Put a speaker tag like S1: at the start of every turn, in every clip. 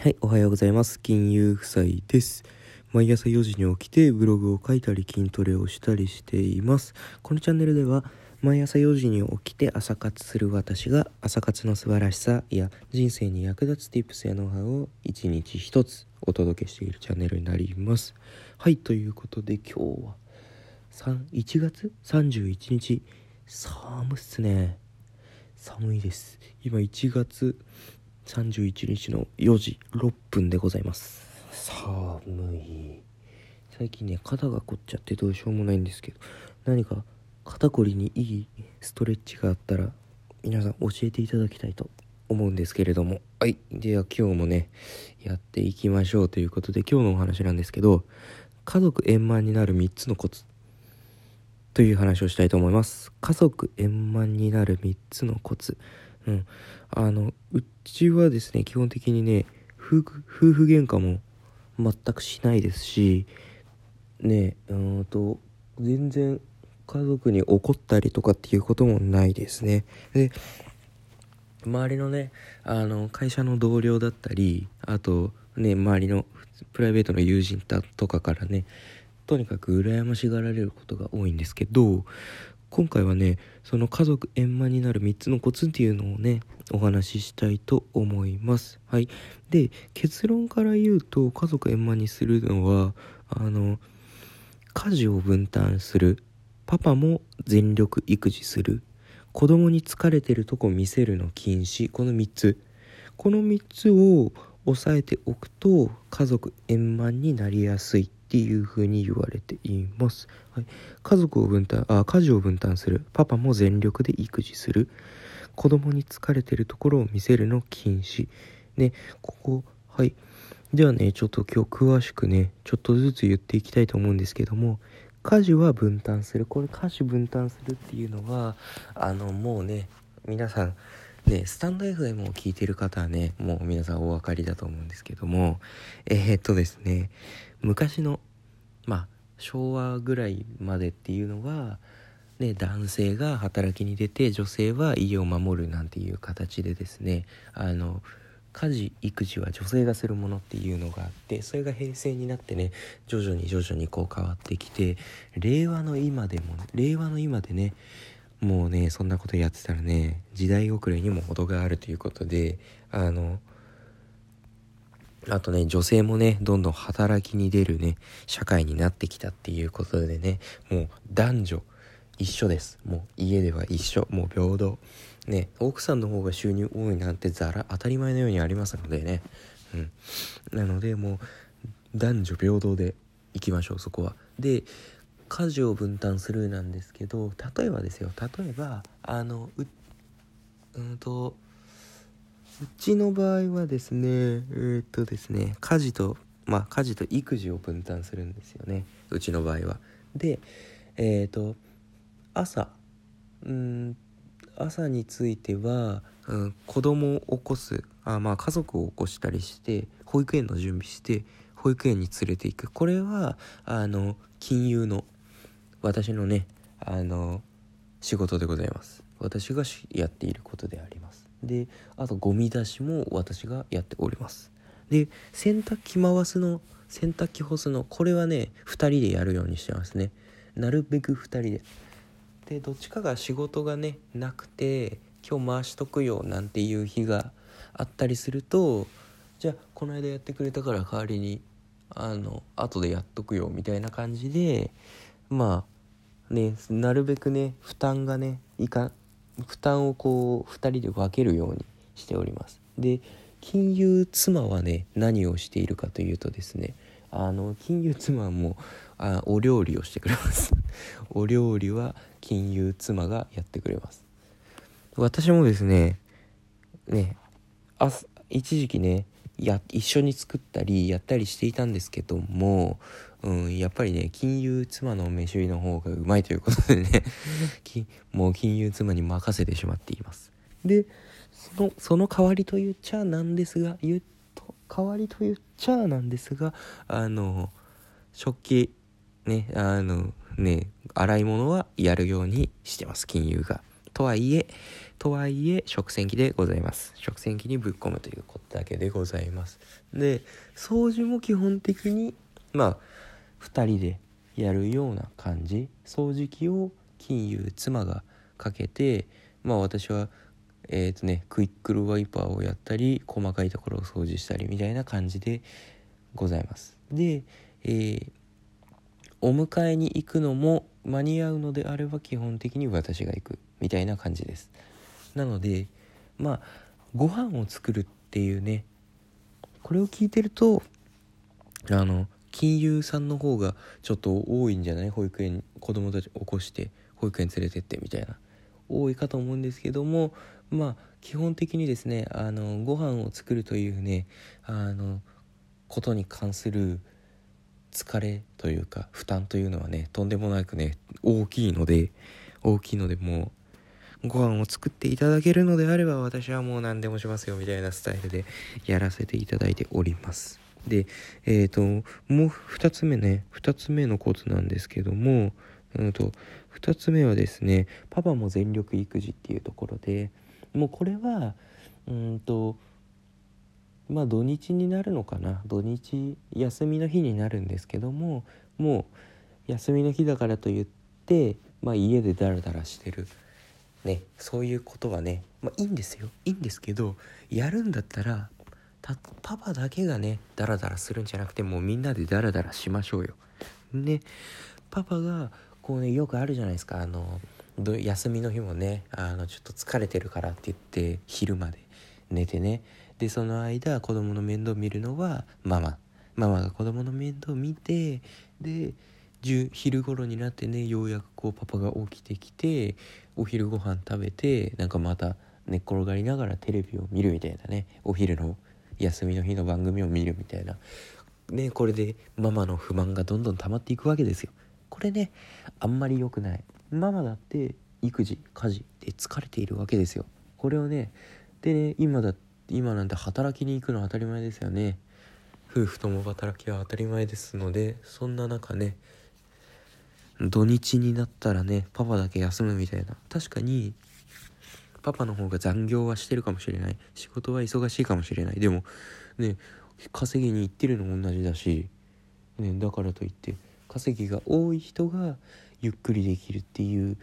S1: はい、おはようございます。金融夫妻です。毎朝4時に起きてブログを書いたり筋トレをしたりしています。このチャンネルでは毎朝4時に起きて朝活する私が朝活の素晴らしさや人生に役立つ tips やノウハウを一日一つお届けしているチャンネルになります。はい、ということで今日は3 1月？31日寒っすね。寒いです。今1月31日の4時6分でございます。寒い。最近ね肩が凝っちゃってどうしようもないんですけど何か肩こりにいいストレッチがあったら皆さん教えていただきたいと思うんですけれども。はい。では今日もねやっていきましょうということで今日のお話なんですけど家族円満になる3つのコツという話をしたいと思います。家族円満になる3つのコツ。うん、あのうちはですね基本的にね夫婦夫婦喧嘩も全くしないですしねうんと全然家族に怒ったりとかっていうこともないですね。で周りのねあの会社の同僚だったりあとね周りのプライベートの友人だとかからねとにかく羨ましがられることが多いんですけど今回はねその家族円満になる3つのコツっていうのをねお話ししたいと思います。はい。で結論から言うと家族円満にするのはあの家事を分担するパパも全力育児する子供に疲れてるとこ見せるの禁止この3つ。この3つを押さえておくと家族円満になりやすい。っていう風に言われています、はい、家族を分担あ家事を分担する。パパも全力で育児する。子供に疲れてるところを見せるの禁止。ねここはい。ではねちょっと今日詳しくねちょっとずつ言っていきたいと思うんですけども家事は分担する。これ家事分担するっていうのはあのもうね皆さんね、スタンド FM を聞いてる方はね、もう皆さんお分かりだと思うんですけども、えー、っとですね、昔の、まあ、昭和ぐらいまでっていうのは、ね、男性が働きに出て、女性は家を守るなんていう形でですね、あの、家事育児は女性がするものっていうのがあってそれが平成になってね徐々に徐々にこう変わってきて令和の今でも令和の今でねもうねそんなことやってたらね時代遅れにも程があるということであのあとね女性もねどんどん働きに出るね社会になってきたっていうことでねもう男女一緒です。もう家では一緒もう平等。ね奥さんの方が収入多いなんてざら当たり前のようにありますのでね。うん。なのでもう男女平等でいきましょうそこは。で家事を分担するなんですけど例えばですよ。例えばあのううんとうちの場合はですねえー、っとですね家事とまあ家事と育児を分担するんですよね。うちの場合は。でえー、っと朝うん朝については、うん、子供を起こすあまあ家族を起こしたりして保育園の準備して保育園に連れていく。これはあの金融の私のねあの仕事でございます。私がやっていることであります。であとゴミ出しも私がやっております。で洗濯機回すの洗濯機干すのこれはね2人でやるようにしてますね。なるべく2人で。でどっちかが仕事がねなくて今日回しとくよなんていう日があったりするとじゃあこの間やってくれたから代わりにあの後でやっとくよみたいな感じでまあねなるべくね負担がねいか負担をこう2人で分けるようにしております。で金融妻はね何をしているかというとですねあの金融妻もあお料理をしてくれます。お料理は金融妻がやってくれます。私もですねねあ一時期ねや一緒に作ったりやったりしていたんですけども、うん、やっぱりね金融妻の飯売りの方がうまいということでね もう金融妻に任せてしまっています。でそのその代わりと言っちゃなんですが言うと代わりと言っちゃなんですがあの食器ねあのね洗い物はやるようにしてます金融がとはいえとはいえ食洗機でございます。食洗機にぶっ込むということだけでございます。で掃除も基本的にまあ2人でやるような感じ。掃除機を金融妻がかけてまあ私はえっ、ー、とねクイックルワイパーをやったり細かいところを掃除したりみたいな感じでございます。で、えー、お迎えに行くのも間に合うのであれば基本的に私が行くみたいな感じです。なのでまあご飯を作るっていうねこれを聞いてるとあの金融さんの方がちょっと多いんじゃない？保育園子供たち起こして保育園連れてってみたいな。多いかと思うんですけどもまあ基本的にですねあのご飯を作るというねあのことに関する疲れというか負担というのはねとんでもなくね大きいので大きいのでもうご飯を作っていただけるのであれば私はもう何でもしますよみたいなスタイルでやらせていただいております。でえっ、ー、ともう2つ目ね2つ目のコツなんですけどもうんと2つ目はですねパパも全力育児っていうところでもうこれはうんとまあ土日になるのかな。土日休みの日になるんですけどももう休みの日だからといって、まあ、家でダラダラしてる、ね、そういうことはね、まあ、いいんですよ。いいんですけどやるんだったらパパだけがねダラダラするんじゃなくてもうみんなでダラダラしましょうよ。でパパがこうねよくあるじゃないですか。あの休みの日もねあのちょっと疲れてるからって言って昼まで寝てね。でその間子供の面倒見るのはママ。ママが子供の面倒見てで昼頃になってねようやくこうパパが起きてきてお昼ご飯食べてなんかまた寝っ転がりながらテレビを見るみたいなねお昼の休みの日の番組を見るみたいな。ねこれでママの不満がどんどん溜まっていくわけですよ。これねあんまり良くない。ママだって育児家事で疲れているわけですよ。これをねでね今だって今なんて働きに行くの当たり前ですよね。夫婦共働きは当たり前ですのでそんな中ね土日になったらねパパだけ休むみたいな。確かにパパの方が残業はしてるかもしれない。仕事は忙しいかもしれない。でもね稼ぎに行ってるのも同じだし、ね、だからといって稼ぎが多い人がゆっくりできるっていう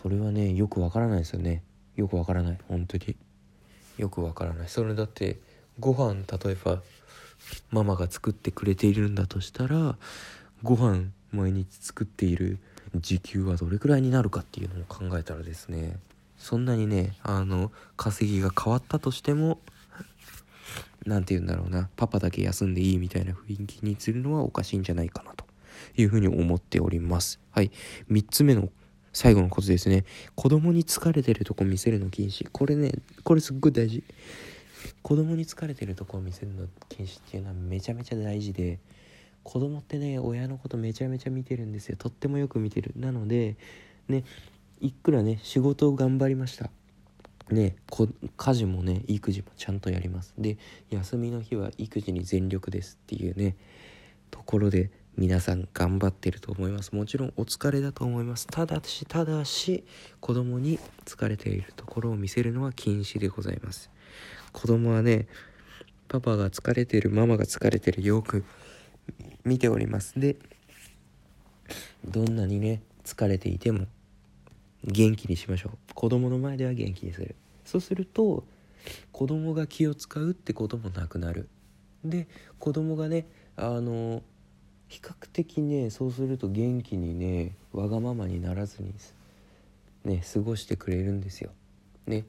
S1: それはねよくわからないですよね。よくわからない。本当に。よくわからない。それだってご飯例えばママが作ってくれているんだとしたらご飯毎日作っている時給はどれくらいになるかっていうのを考えたらですね。そんなにねあの稼ぎが変わったとしても何て言うんだろうなパパだけ休んでいいみたいな雰囲気にするのはおかしいんじゃないかなというふうに思っております。はい。3つ目の最後のことですね。子供に疲れてるとこ見せるの禁止。これね、これすっごい大事。子供に疲れてるとこを見せるの禁止っていうのはめちゃめちゃ大事で、子供ってね、親のことめちゃめちゃ見てるんですよ。とってもよく見てる。なので、ね、いくらね、仕事を頑張りました。ね、家事もね、育児もちゃんとやります。で、休みの日は育児に全力ですっていうね、ところで、皆さん頑張ってると思います。もちろんお疲れだと思います。ただしただし子供に疲れているところを見せるのは禁止でございます。子供はねパパが疲れてるママが疲れてるよく見ております。でどんなにね疲れていても元気にしましょう。子供の前では元気にする。そうすると子供が気を使うってこともなくなる。で子供がねあの比較的ねそうすると元気にねわがままにならずにね過ごしてくれるんですよ。ね。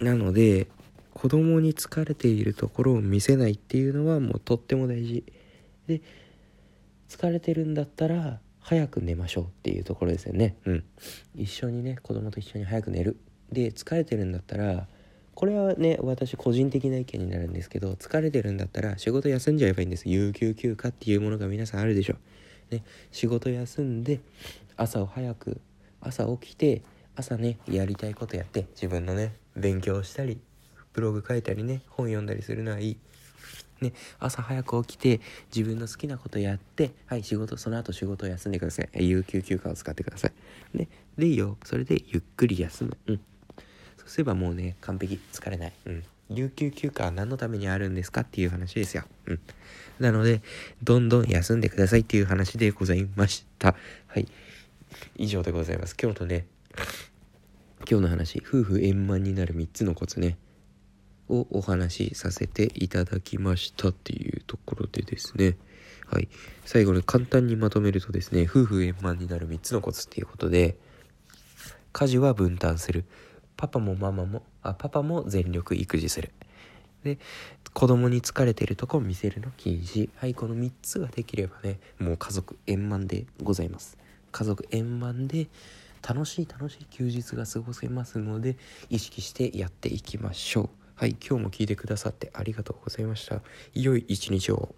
S1: なので子供に疲れているところを見せないっていうのはもうとっても大事。で疲れてるんだったら早く寝ましょうっていうところですよね。うん。一緒にね子供と一緒に早く寝る。で疲れてるんだったらこれはね私個人的な意見になるんですけど疲れてるんだったら仕事休んじゃえばいいんです。有給休暇っていうものが皆さんあるでしょ。ね。仕事休んで朝を早く朝起きて朝ねやりたいことやって自分のね勉強したりブログ書いたりね本読んだりするのはいい。ね、朝早く起きて自分の好きなことやってはい仕事その後仕事を休んでください。有給休暇を使ってください。ね。でいいよ。それでゆっくり休む。うん。そうすればもうね完璧。疲れない。うん。有給休暇は何のためにあるんですかっていう話ですよ。うん。なのでどんどん休んでくださいっていう話でございました。はい。以上でございます。今日のね今日の話夫婦円満になる3つのコツね。をお話しさせていただきましたっていうところでですね。はい。最後に簡単にまとめるとですね夫婦円満になる3つのコツっていうことで家事は分担する。パパもママもあパパも全力育児する。で子供に疲れてるとこを見せるの禁止。はいこの3つができればねもう家族円満でございます。家族円満で楽しい楽しい休日が過ごせますので意識してやっていきましょう。はい今日も聞いてくださってありがとうございました。良い一日を。